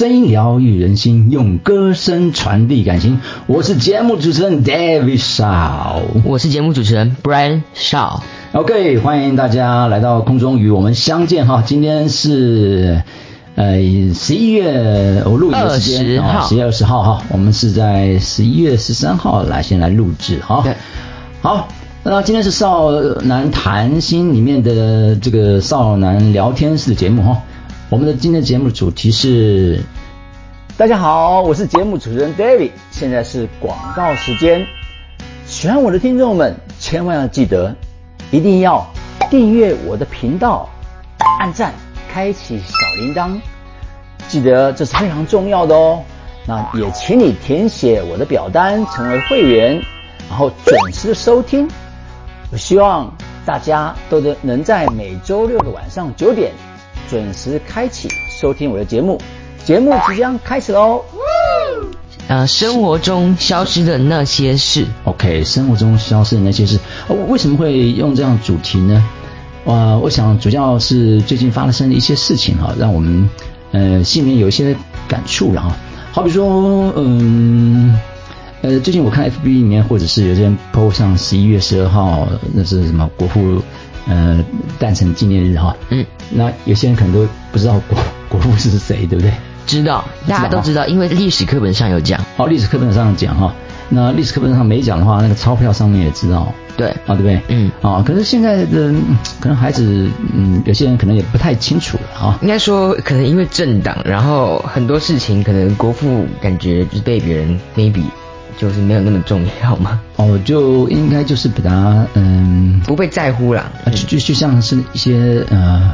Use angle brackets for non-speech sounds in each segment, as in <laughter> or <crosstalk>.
用声音疗愈人心，用歌声传递感情。我是节目主持人 David Shaw，我是节目主持人 Brian Shaw。OK，欢迎大家来到空中与我们相见哈。今天是呃十一月我录影的时间啊，十月二十号哈。我们是在十一月十三号来先来录制哈。对，好。那今天是少男谈心里面的这个少男聊天室的节目哈。我们的今天节目主题是，大家好，我是节目主持人 David，现在是广告时间。喜欢我的听众们，千万要记得，一定要订阅我的频道，按赞，开启小铃铛，记得这是非常重要的哦。那也请你填写我的表单，成为会员，然后准时收听。我希望大家都能能在每周六的晚上九点准时开启收听我的节目。节目即将开始喽！呃，生活中消失的那些事。OK，生活中消失的那些事。为什么会用这样主题呢？呃，我想主要是最近发生的一些事情哈，让我们呃心里面有一些感触了哈。好比说，嗯。呃，最近我看 FB 里面，或者是有些人 PO 上十一月十二号，那是什么国父呃诞辰纪念日哈。嗯。那有些人可能都不知道国国父是谁，对不对？知道，大家都知道，因为历史课本上有讲。哦，历史课本上讲哈。那历史课本上没讲的话，那个钞票上面也知道。对。啊，对不对？嗯。啊，可是现在的可能孩子，嗯，有些人可能也不太清楚了啊。应该说，可能因为政党，然后很多事情，可能国父感觉就是被别人 maybe。就是没有那么重要吗？哦，就应该就是表达嗯不被在乎了，就就就像是一些呃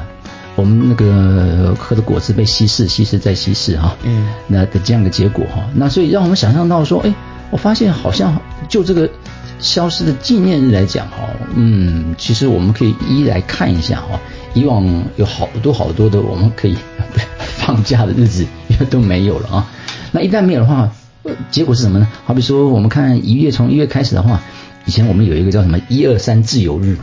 我们那个喝的果汁被稀释、稀释再稀释哈，嗯，那的这样的结果哈，那所以让我们想象到说，哎，我发现好像就这个消失的纪念日来讲哈，嗯，其实我们可以一一来看一下哈，以往有好多好多的我们可以 <laughs> 放假的日子，因为都没有了啊，那一旦没有的话。结果是什么呢？好比说，我们看一月，从一月开始的话，以前我们有一个叫什么“一二三自由日”，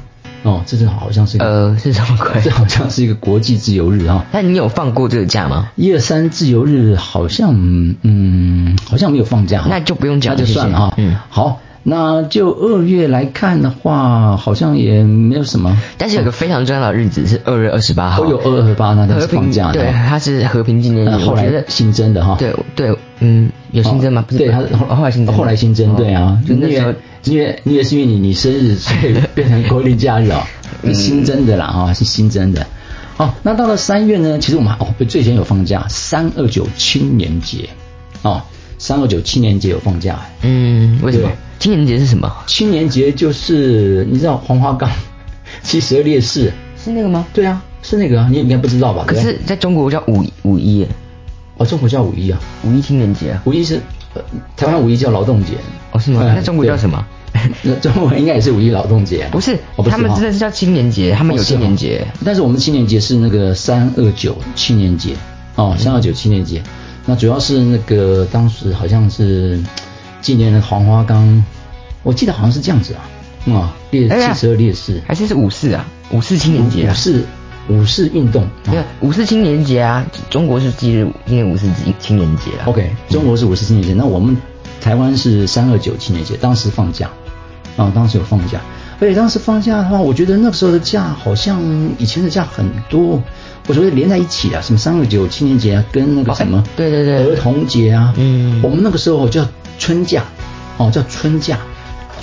哦，这是好像是呃是什么鬼？这好像是一个国际自由日啊。那你有放过这个假吗？一二三自由日好像嗯好像没有放假，那就不用讲，那就算了哈。嗯，好。那就二月来看的话，好像也没有什么。但是有个非常重要的日子是二月二十八号。都有二二八那天是放假的。对，它是和平纪念日。后来新增的哈。对对，嗯，有新增吗？不是对，它后来新增。后来新增，对啊。就那时候，因为因为是因为你你生日，所以变成国定假日哦，新增的啦哈，是新增的。哦，那到了三月呢，其实我们哦最前有放假，三二九青年节，哦，三二九青年节有放假。嗯，为什么？青年节是什么？青年节就是你知道黄花岗 <laughs> 七十二烈士是那个吗？对啊，是那个啊，你应该不知道吧？可是在中国叫五五一，哦，中国叫五一啊，五一青年节啊，五一是台湾五一叫劳动节，哦是吗？那中国叫什么？那中国应该也是五一劳动节，不是？他们真的是叫青年节，他们有青年节，但是我们青年节是那个三二九青年节哦，三二九青年节，那主要是那个当时好像是。纪念的黄花岗，我记得好像是这样子啊，啊，烈七十二烈士，还是是五四啊，五四青年节，五四五四运动，对，五四青年节啊，中国是纪念纪念五四青青年节啊。OK，中国是五四青年节，那我们台湾是三二九青年节，当时放假，啊，当时有放假，而且当时放假的话，我觉得那个时候的假好像以前的假很多，我觉得连在一起啊，什么三二九青年节啊，跟那个什么，对对对，儿童节啊，嗯，我们那个时候叫。春假，哦，叫春假，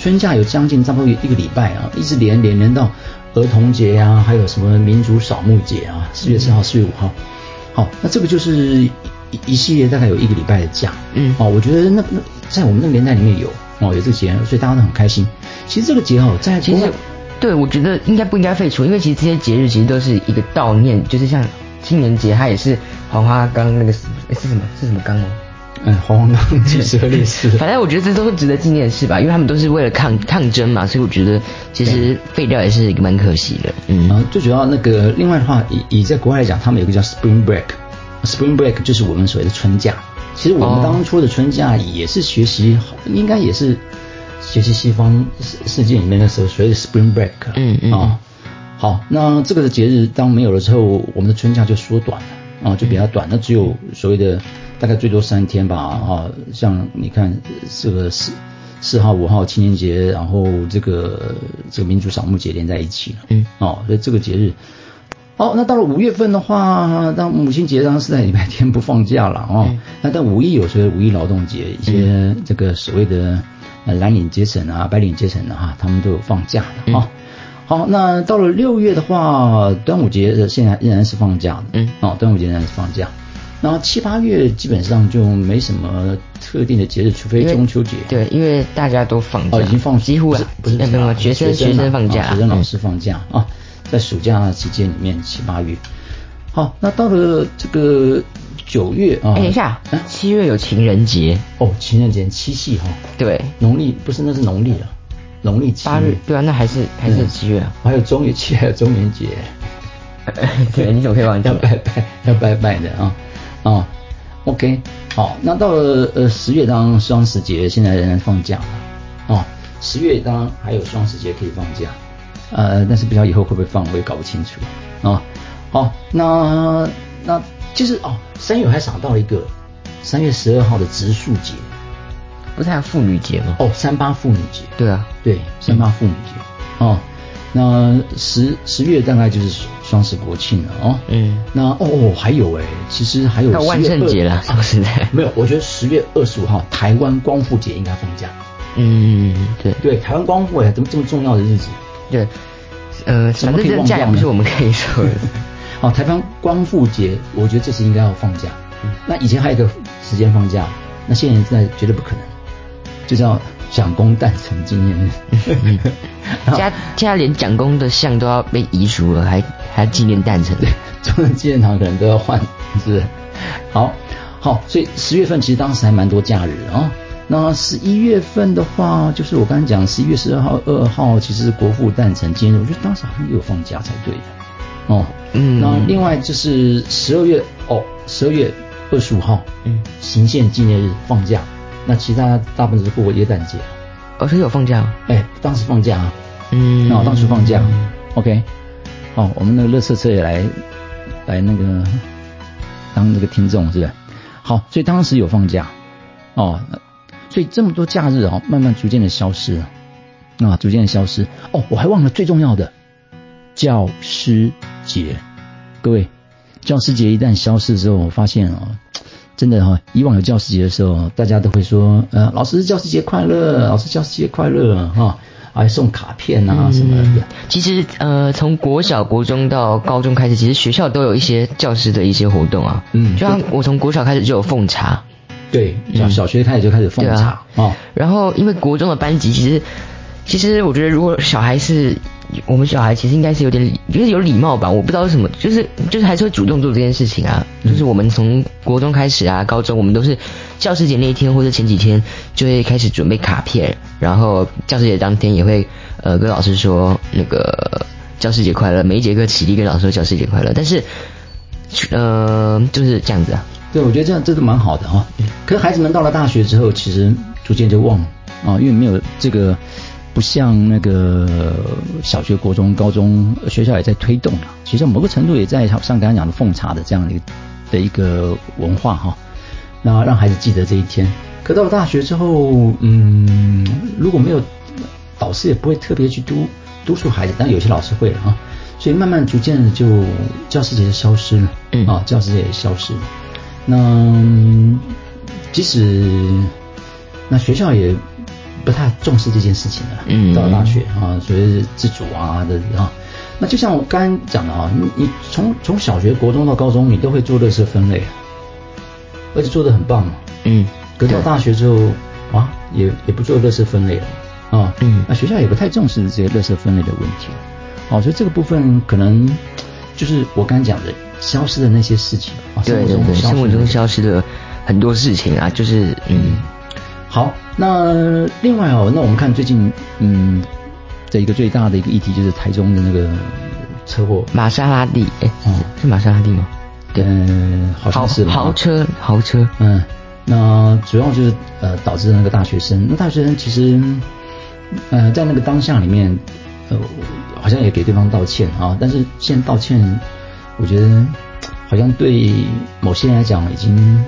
春假有将近差不多一个礼拜啊，一直连连连到儿童节啊，还有什么民族扫墓节啊，四月四号、四月五号，好，那这个就是一一系列大概有一个礼拜的假，嗯，哦，我觉得那那在我们那个年代里面有哦有这个节，所以大家都很开心。其实这个节哦，在其实对我觉得应该不应该废除，因为其实这些节日其实都是一个悼念，就是像青年节，它也是黄花岗那个是什么是什么岗哦。嗯，黄花岗七十二烈士，<laughs> 反正我觉得这都是值得纪念的事吧，因为他们都是为了抗抗争嘛，所以我觉得其实废掉也是一个蛮可惜的。嗯，然后最主要那个另外的话，以以在国外来讲，他们有个叫 Spring Break，Spring Break 就是我们所谓的春假。其实我们当初的春假也是学习，应该也是学习西方世世界里面的时候所谓的 Spring Break。嗯嗯。啊，好，那这个的节日当没有了之后，我们的春假就缩短了。啊，就比较短，那只有所谓的大概最多三天吧啊，像你看这个四四号五号青年节，然后这个这个民族扫墓节连在一起了，嗯，哦，所以这个节日。好，那到了五月份的话，那母亲节当然是在礼拜天不放假了哦。那但五一有时候五一劳动节，一些这个所谓的呃蓝领阶层啊、白领阶层的哈，他们都有放假的啊。好，那到了六月的话，端午节现在仍然是放假的，嗯，哦，端午节仍然是放假。然后七八月基本上就没什么特定的节日，除非中秋节。对，因为大家都放假，哦，已经放几乎了，不是没有学生学生放假，学生老师放假啊。在暑假期间里面，七八月，好，那到了这个九月啊，哎，等一下，七月有情人节。哦，情人节七夕哈，对，农历不是那是农历了，农历七月，对啊，那还是还是七月啊，还有中元节，还 <laughs> 有中元节，<laughs> 对，你怎么可以忘记？要拜拜，要拜拜的啊。啊，OK，好，那到了呃十月当双十节，现在仍然放假了。啊，十月当然还有双十节可以放假。呃，但是不知道以后会不会放，我也搞不清楚。啊。好，那那就是哦，三月还想到一个，三月十二号的植树节，不是还有妇女节吗？哦，三八妇女节。对啊，对，三八妇女节。哦，那十十月大概就是双十国庆了哦。嗯。那哦哦，还有哎，其实还有万圣节了，说实在。<laughs> 没有，我觉得十月二十五号台湾光复节应该放假。嗯，对。对，台湾光复哎，怎么这么重要的日子？对，呃，反正这个假也不是我们可以说的。好，<laughs> 台湾光复节，我觉得这是应该要放假。那以前还有一个时间放假，那现在绝对不可能，就叫蒋公诞辰纪念日。<laughs> 家家连蒋公的像都要被移除了，还还纪念诞辰？对，<laughs> 中央纪念堂可能都要换，是不是？好，好，所以十月份其实当时还蛮多假日啊。那十一月份的话，就是我刚才讲十一月十二号、二号，其实是国父诞辰纪念日，我觉得当时好像有放假才对的。哦，嗯。那另外就是十二月哦，十二月二十五号，嗯，行宪纪念日放假。那其他大部分是过耶诞节。哦，是有放假？哎，当时放假啊。嗯。那当时放假。OK。哦，我们那个乐色车也来来那个当那个听众是不是？好，所以当时有放假。哦。所以这么多假日啊，慢慢逐渐的消失了，啊，逐渐的消失。哦，我还忘了最重要的教师节。各位，教师节一旦消失之后，我发现啊，真的哈，以往有教师节的时候，大家都会说，呃，老师教师节快乐，老师教师节快乐，哈，还送卡片啊什么的。其实呃，从国小、国中到高中开始，其实学校都有一些教师的一些活动啊。嗯，就像我从国小开始就有奉茶。对，小小学开始就开始奉茶啊。然后，因为国中的班级，其实，其实我觉得，如果小孩是我们小孩，其实应该是有点，就是有礼貌吧。我不知道为什么，就是就是还是会主动做这件事情啊。就是我们从国中开始啊，高中我们都是教师节那一天或者前几天就会开始准备卡片，然后教师节当天也会呃跟老师说那个教师节快乐，每一节课起立跟老师说教师节快乐。但是，呃，就是这样子啊。对，我觉得这样真的蛮好的哈。可是孩子们到了大学之后，其实逐渐就忘了啊，因为没有这个，不像那个小学、国中、高中学校也在推动了。学校某个程度也在像刚才讲的奉茶的这样的一个的一个文化哈，那让孩子记得这一天。可到了大学之后，嗯，如果没有导师，也不会特别去督督促孩子，但有些老师会了啊。所以慢慢逐渐的就教师节就消失了，嗯啊，教师节也消失了。那即使那学校也不太重视这件事情了。嗯，到了大学啊，所以自主啊的啊，那就像我刚刚讲的啊，你你从从小学、国中到高中，你都会做乐色分类，而且做的很棒嘛。嗯，可到大学之后啊，也也不做乐色分类了啊。嗯，那学校也不太重视这些乐色分类的问题了。哦，所以这个部分可能就是我刚刚讲的。消失的那些事情啊，生活中消失的很多事情啊，就是嗯，好，那另外哦，那我们看最近嗯的一个最大的一个议题就是台中的那个车祸，玛莎拉蒂，哎，是玛莎拉蒂吗？嗯，好像是豪车，豪车，嗯，那主要就是呃导致那个大学生，那大学生其实呃在那个当下里面呃好像也给对方道歉啊，但是现在道歉。我觉得好像对某些人来讲已经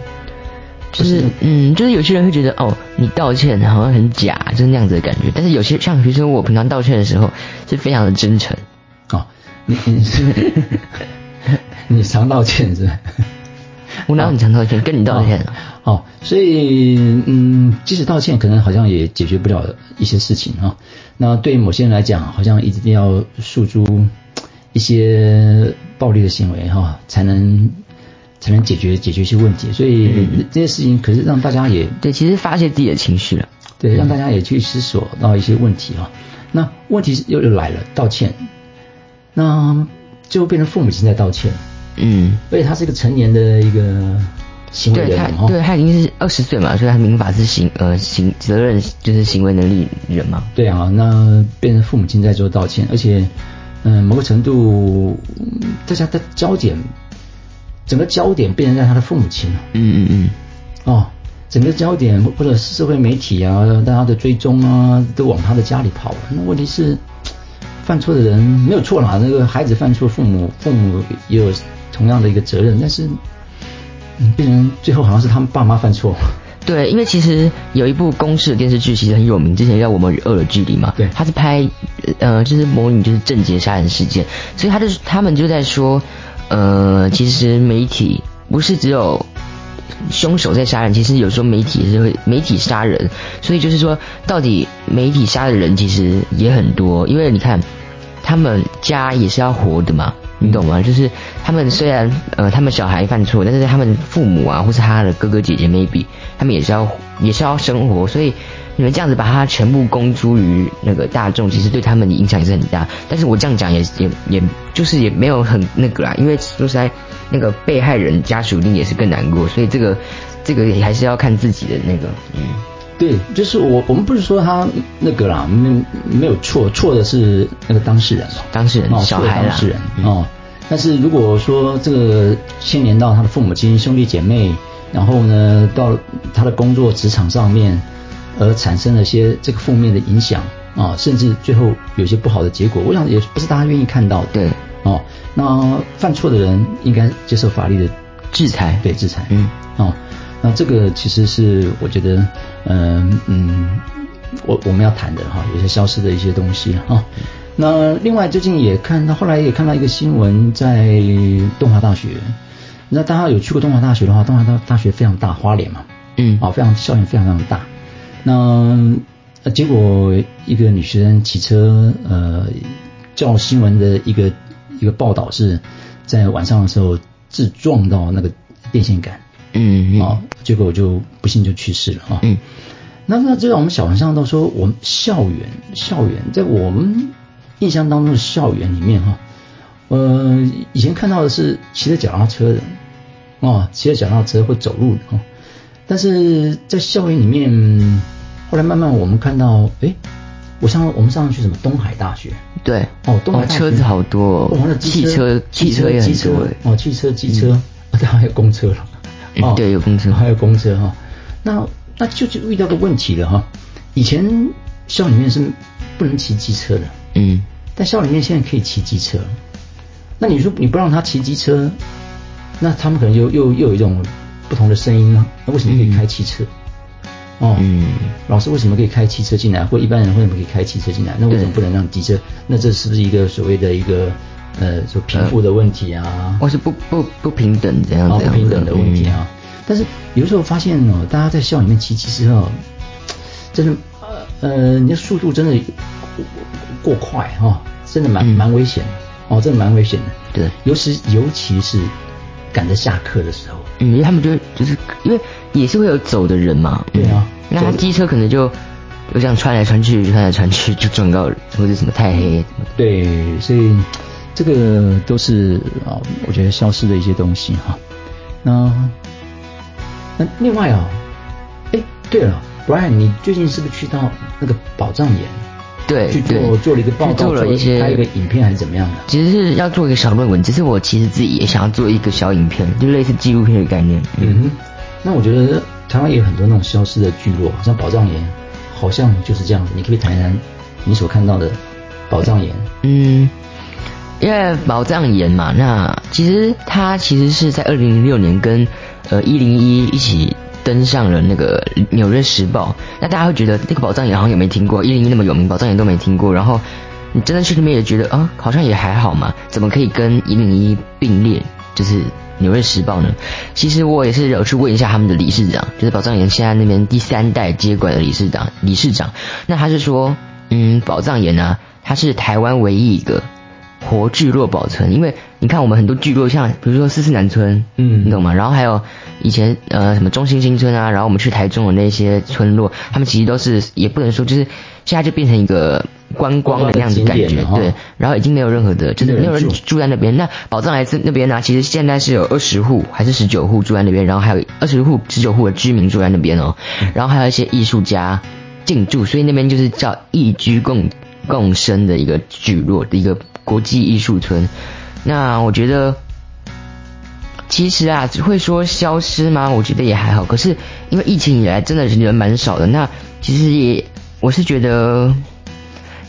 就是嗯，就是有些人会觉得哦，你道歉好像很假，就是那样子的感觉。但是有些像比如说我平常道歉的时候是非常的真诚。哦，你你是 <laughs> 你常道歉是吧？我哪有很常道歉？跟你道歉。哦，所以嗯，即使道歉，可能好像也解决不了一些事情啊。那对某些人来讲，好像一定要诉诸一些暴力的行为哈，才能才能解决解决一些问题。所以这些事情，可是让大家也对，其实发泄自己的情绪了。对，让大家也去思索到一些问题哈。那问题又又来了，道歉，那最后变成父母亲在道歉。嗯，而且他是一个成年的一个行为人哈，对他已经是二十岁嘛，所以他民法是行呃行责任就是行为能力人嘛。对啊，那变成父母亲在做道歉，而且嗯某个程度大家的焦点，整个焦点变成在他的父母亲了。嗯嗯嗯。哦，整个焦点或者社会媒体啊，大家的追踪啊，都往他的家里跑了。那问题是，犯错的人没有错啦，那个孩子犯错，父母父母也有。同样的一个责任，但是嗯变成最后好像是他们爸妈犯错。对，因为其实有一部公式的电视剧其实很有名，之前叫《我们与恶的距离》嘛。对。他是拍呃，就是模拟就是郑捷杀人事件，所以他就他们就在说，呃，其实媒体不是只有凶手在杀人，其实有时候媒体是会媒体杀人，所以就是说，到底媒体杀的人其实也很多，因为你看他们家也是要活的嘛。你懂吗？就是他们虽然呃，他们小孩犯错，但是他们父母啊，或是他的哥哥姐姐，maybe 他们也是要也是要生活，所以你们这样子把他全部公诸于那个大众，其实对他们的影响也是很大。但是我这样讲也也也就是也没有很那个啦，因为说实在，那个被害人家属一定也是更难过，所以这个这个还是要看自己的那个嗯。对，就是我，我们不是说他那个啦，没没有错，错的是那个当事人当事人，小孩当事人哦。但是如果说这个牵连到他的父母亲、兄弟姐妹，然后呢，到他的工作职场上面，而产生了些这个负面的影响啊，甚至最后有些不好的结果，我想也不是大家愿意看到的。对，哦，那犯错的人应该接受法律的制裁，对，制裁，嗯，哦。那这个其实是我觉得，嗯嗯，我我们要谈的哈，有些消失的一些东西哈。那另外最近也看到，后来也看到一个新闻，在东华大学。那大家有去过东华大学的话，东华大大学非常大，花莲嘛，嗯，啊，非常校园非常非常大。那结果一个女学生骑车，呃，叫新闻的一个一个报道是在晚上的时候自撞到那个电线杆。嗯，啊，结果我就不幸就去世了啊。嗯，那那就让我们小文上都说，我们校园校园在我们印象当中的校园里面哈，呃，以前看到的是骑着脚踏车的，哦，骑着脚踏车会走路的哦，但是在校园里面，后来慢慢我们看到，哎，我上我们上去什么东海大学，对，哦，东海车子好多，哦，汽车汽车也很多，哦，汽车机车，当然还有公车了。哦，对，有公车，还有公车哈。那那就就遇到个问题了哈。以前校里面是不能骑机车的，嗯，但校里面现在可以骑机车。那你说你不让他骑机车，那他们可能又又又有一种不同的声音呢？那为什么可以开汽车？哦，嗯，老师为什么可以开汽车进来，或一般人为什么可以开汽车进来？那为什么不能让机车？那这是不是一个所谓的一个？呃，就贫富的问题啊，或是不不不平等这样子，不平等的问题啊。但是有时候发现哦，大家在校里面骑，其实哦，真的呃呃，你的速度真的过快哈，真的蛮蛮危险的哦，真的蛮危险的。对，尤其尤其是赶着下课的时候，嗯，因为他们就就是因为也是会有走的人嘛，对啊，那他机车可能就就这样穿来穿去，穿来穿去就撞到或者什么太黑，对，所以。这个都是啊，我觉得消失的一些东西哈。那那另外啊，哎，对了，Brian，你最近是不是去到那个宝藏岩？对，去做做了一个报道，做了一些拍一个影片还是怎么样的？其实是要做一个小论文，只是我其实自己也想要做一个小影片，就类似纪录片的概念。嗯哼。那我觉得台湾也有很多那种消失的聚落，像宝藏岩，好像就是这样子。你可以谈一谈你所看到的宝藏岩。嗯。因为宝藏岩嘛，那其实它其实是在二零零六年跟呃一零一一起登上了那个《纽约时报》。那大家会觉得那个宝藏岩好像也没听过，一零一那么有名，宝藏岩都没听过。然后你真的去那边也觉得啊，好像也还好嘛，怎么可以跟一零一并列？就是《纽约时报》呢？其实我也是有去问一下他们的理事长，就是宝藏岩现在那边第三代接管的理事长，理事长。那他是说，嗯，宝藏岩呢，它是台湾唯一一个。活聚落保存，因为你看我们很多聚落，像比如说四四南村，嗯，你懂吗？然后还有以前呃什么中心新村啊，然后我们去台中的那些村落，他们其实都是也不能说就是现在就变成一个观光的那样子感觉，对。然后已经没有任何的，就是没有人住在那边。那宝藏来自那边呢，其实现在是有二十户还是十九户住在那边，然后还有二十户十九户的居民住在那边哦。然后还有一些艺术家进驻，所以那边就是叫异居共共生的一个聚落的一个。国际艺术村，那我觉得其实啊，会说消失吗？我觉得也还好。可是因为疫情以来，真的是人蛮少的。那其实也，我是觉得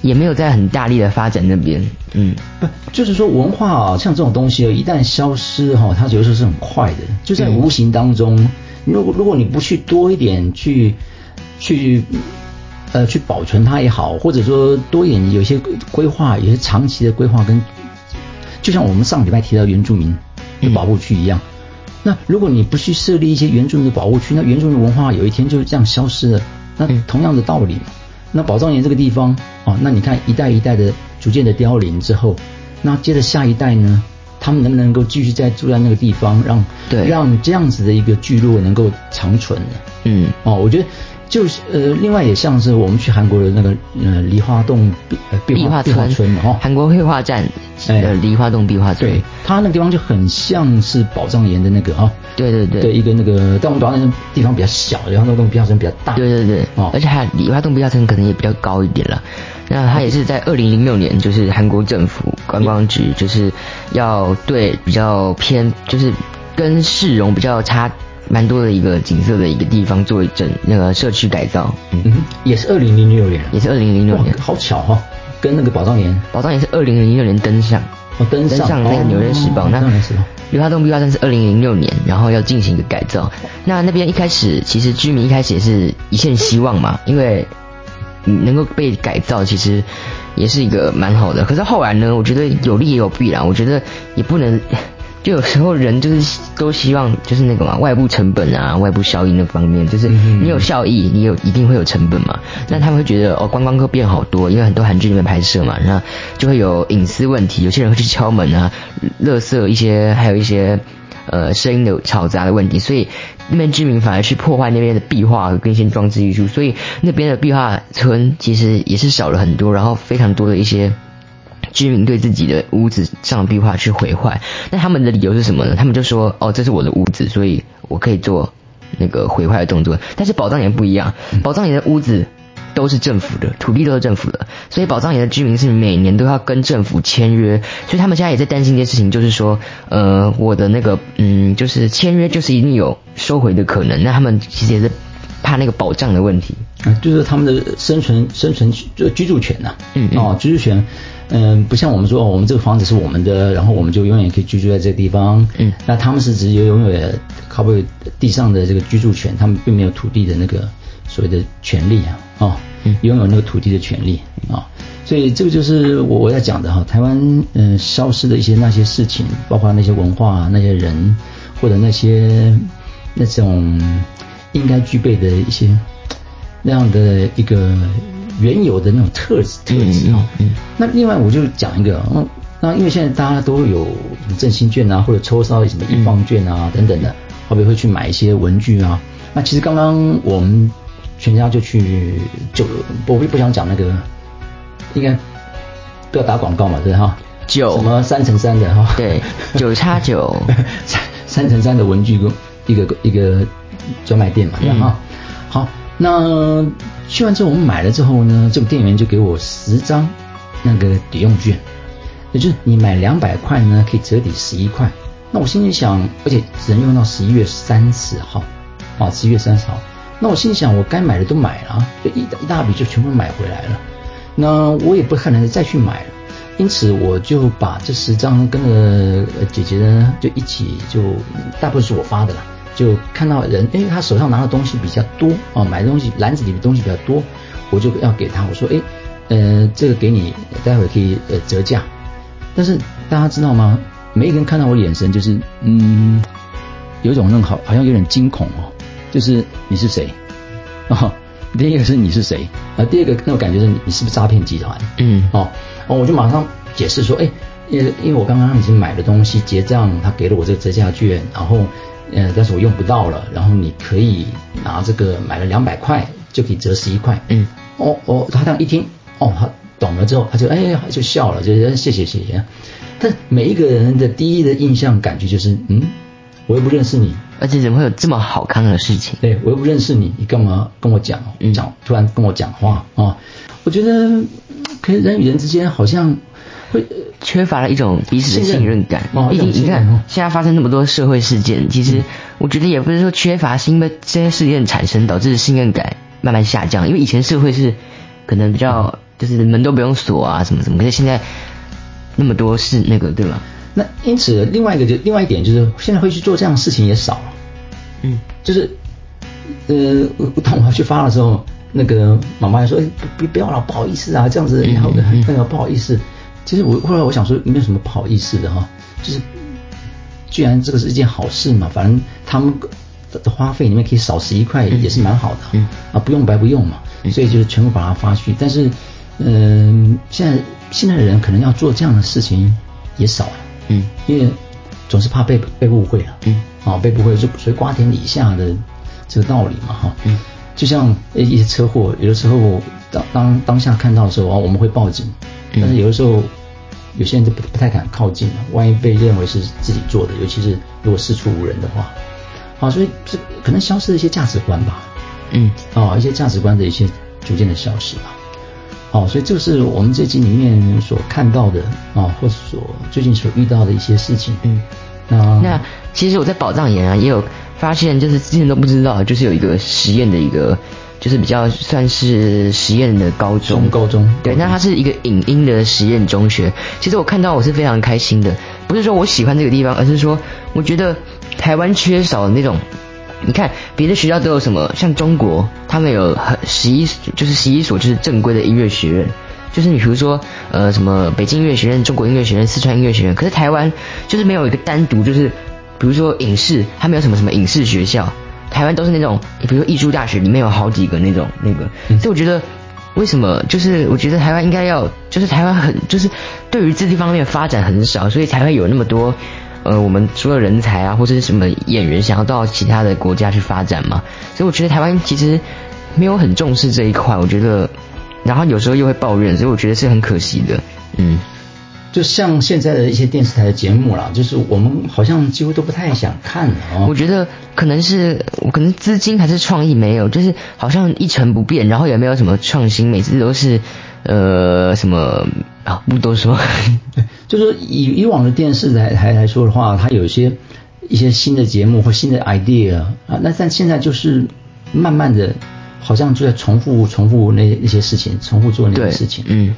也没有在很大力的发展那边。嗯，不，就是说文化啊，像这种东西，一旦消失哈，它有时候是很快的，就在无形当中。如果如果你不去多一点去去。呃，去保存它也好，或者说多一点有些规划，有些长期的规划，跟就像我们上礼拜提到原住民的保护区一样。那如果你不去设立一些原住民的保护区，那原住民文化有一天就这样消失了。那同样的道理，那宝藏岩这个地方啊，那你看一代一代的逐渐的凋零之后，那接着下一代呢，他们能不能够继续再住在那个地方，让让这样子的一个聚落能够长存呢？嗯，哦，我觉得。就是呃，另外也像是我们去韩国的那个呃梨花洞壁画村哦，韩国绘画站呃梨花洞壁画村，对，它那个地方就很像是宝藏岩的那个啊，对对对，对一个那个，但我们宝藏岩地方比较小，梨花洞壁画村比较大，对对对，哦，而且它梨花洞壁画村可能也比较高一点了。那它也是在二零零六年，就是韩国政府观光局就是要对比较偏，就是跟市容比较差。蛮多的一个景色的一个地方，作为整那个社区改造，嗯，也是二零零六年，也是二零零六年，好巧哈，跟那个宝藏岩，宝藏岩是二零零六年登上，哦，登上。那个纽约时报，那绿化洞壁画站是二零零六年，然后要进行一个改造，那那边一开始其实居民一开始也是一线希望嘛，因为能够被改造，其实也是一个蛮好的，可是后来呢，我觉得有利也有弊啦，我觉得也不能。就有时候人就是都希望就是那个嘛，外部成本啊，外部效益那方面，就是你有效益，你有一定会有成本嘛。那他们会觉得哦，观光客变好多，因为很多韩剧里面拍摄嘛，那就会有隐私问题，有些人会去敲门啊，垃圾一些，还有一些呃声音的嘈杂的问题，所以那边居民反而去破坏那边的壁画跟一些装置艺术，所以那边的壁画村其实也是少了很多，然后非常多的一些。居民对自己的屋子上的壁画去毁坏，那他们的理由是什么呢？他们就说：“哦，这是我的屋子，所以我可以做那个毁坏的动作。”但是宝藏岩不一样，宝藏岩的屋子都是政府的，土地都是政府的，所以宝藏岩的居民是每年都要跟政府签约，所以他们现在也在担心一件事情，就是说，呃，我的那个，嗯，就是签约就是一定有收回的可能，那他们其实也是怕那个保障的问题，啊，就是他们的生存生存就居住权呐，嗯，哦，居住权。嗯，不像我们说，我们这个房子是我们的，然后我们就永远可以居住在这个地方。嗯，那他们是直接拥有靠背地上的这个居住权，他们并没有土地的那个所谓的权利啊，哦，拥有那个土地的权利。啊，所以这个就是我我在讲的哈，台湾嗯消失的一些那些事情，包括那些文化、那些人或者那些那种应该具备的一些那样的一个。原有的那种特质特质哦，那另外我就讲一个，嗯，那因为现在大家都有振兴券啊，或者抽到什么一方券啊等等的，好比会去买一些文具啊？那其实刚刚我们全家就去就，我不不想讲那个，应该不要打广告嘛，对哈？九什么三乘三的哈？对，九叉九三三乘三的文具工一个一个专卖店嘛，对哈？好，那。去完之后，我们买了之后呢，这个店员就给我十张那个抵用券，也就是你买两百块呢，可以折抵十一块。那我心里想，而且只能用到十一月三十号，啊，十一月三十号。那我心里想，我该买的都买了，就一一大笔就全部买回来了。那我也不可能再去买了。因此我就把这十张跟着姐姐呢就一起就大部分是我发的啦，就看到人哎他手上拿的东西比较多啊，买的东西篮子里的东西比较多，我就要给他我说哎呃这个给你待会可以呃折价，但是大家知道吗？每一个人看到我眼神就是嗯有一种那种好好像有点惊恐哦，就是你是谁啊？<laughs> 第一个是你是谁啊？第二个那种感觉是你是不是诈骗集团？嗯哦哦，我就马上解释说，哎，因为因为我刚刚已经买了东西结账，他给了我这个折价券，然后呃，但是我用不到了，然后你可以拿这个买了两百块就可以折十一块。嗯，哦哦，他这样一听，哦，他懂了之后，他就哎就笑了，就谢谢谢谢。但每一个人的第一的印象感觉就是，嗯，我又不认识你。而且怎么会有这么好看的事情？对我又不认识你，你干嘛跟我讲讲？突然跟我讲话啊？我觉得，可是人与人之间好像会缺乏了一种彼此的信任感。哦，毕竟你看哦，现在发生那么多社会事件，其实我觉得也不是说缺乏，是因为这些事件产生导致信任感慢慢下降。因为以前社会是可能比较就是门都不用锁啊，什么什么，可是现在那么多是那个对吧？那因此，另外一个就另外一点就是，现在会去做这样的事情也少了。嗯，就是呃，当我要去发的时候，那个妈妈还说：“哎，不不要了，不好意思啊，这样子，然后那个不好意思。”其实我后来我想说，没有什么不好意思的哈，就是居然这个是一件好事嘛，反正他们的花费里面可以少十一块，也是蛮好的。嗯啊，不用白不用嘛，所以就是全部把它发去。但是，嗯，现在现在的人可能要做这样的事情也少了。嗯，因为总是怕被被误会了。嗯，啊，被误会就所以瓜田李下的这个道理嘛，哈。嗯，就像一些车祸，有的时候当当当下看到的时候啊，我们会报警，但是有的时候有些人就不不太敢靠近了，万一被认为是自己做的，尤其是如果事出无人的话，好，所以这可能消失了一些价值观吧。嗯，啊，一些价值观的一些逐渐的消失吧。哦，所以这是我们这集里面所看到的啊，或者所最近所遇到的一些事情。嗯，那那其实我在宝藏岩啊也有发现，就是之前都不知道，就是有一个实验的一个，就是比较算是实验的高中。高中对，那它是一个影音的实验中学。其实我看到我是非常开心的，不是说我喜欢这个地方，而是说我觉得台湾缺少那种。你看别的学校都有什么？像中国，他们有很十一，就是十一所就是正规的音乐学院，就是你比如说呃什么北京音乐学院、中国音乐学院、四川音乐学院，可是台湾就是没有一个单独，就是比如说影视，它没有什么什么影视学校，台湾都是那种，比如说艺术大学里面有好几个那种那个，所以我觉得为什么就是我觉得台湾应该要，就是台湾很就是对于这地方面发展很少，所以才会有那么多。呃，我们除了人才啊，或者是什么演员想要到其他的国家去发展嘛，所以我觉得台湾其实没有很重视这一块，我觉得，然后有时候又会抱怨，所以我觉得是很可惜的，嗯。就像现在的一些电视台的节目啦，就是我们好像几乎都不太想看了哦。我觉得可能是可能资金还是创意没有，就是好像一成不变，然后也没有什么创新，每次都是呃什么啊不多说。<laughs> 就是以以往的电视台台来说的话，它有一些一些新的节目或新的 idea 啊，那但现在就是慢慢的，好像就在重复重复那那些事情，重复做那些事情。嗯，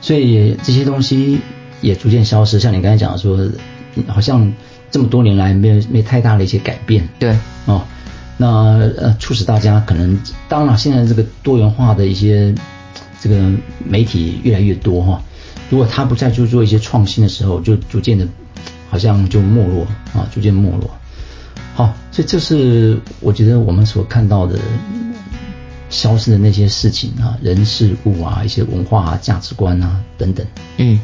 所以这些东西也逐渐消失。像你刚才讲的说，好像这么多年来没有没太大的一些改变。对，哦，那呃促使大家可能，当然现在这个多元化的一些这个媒体越来越多哈。如果他不再去做一些创新的时候，就逐渐的，好像就没落啊，逐渐没落。好，所以这是我觉得我们所看到的消失的那些事情啊，人事物啊，一些文化啊、价值观啊等等。嗯，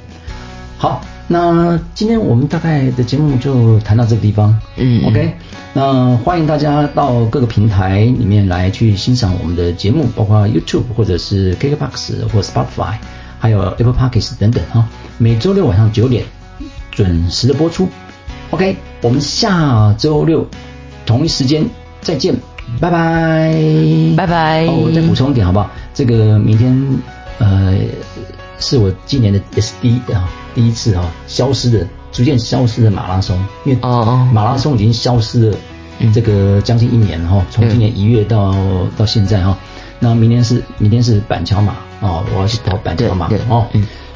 好，那今天我们大概的节目就谈到这个地方。嗯，OK，那欢迎大家到各个平台里面来去欣赏我们的节目，包括 YouTube 或者是 KKBox 或 Spotify。还有 Apple Podcasts 等等哈，每周六晚上九点准时的播出。OK，我们下周六同一时间再见，拜拜，拜拜。哦，我再补充一点好不好？这个明天呃是我今年的也是第一啊第一次啊消失的逐渐消失的马拉松，因为哦马拉松已经消失了这个将近一年了哈，从今年一月到到现在哈。那明天是明天是板桥马哦，我要去跑板桥马哦，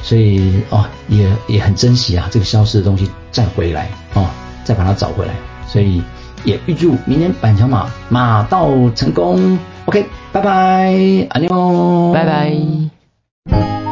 所以哦，也也很珍惜啊，这个消失的东西再回来哦，再把它找回来。所以也预祝明年板桥马马到成功。OK，拜拜，阿妞，拜拜。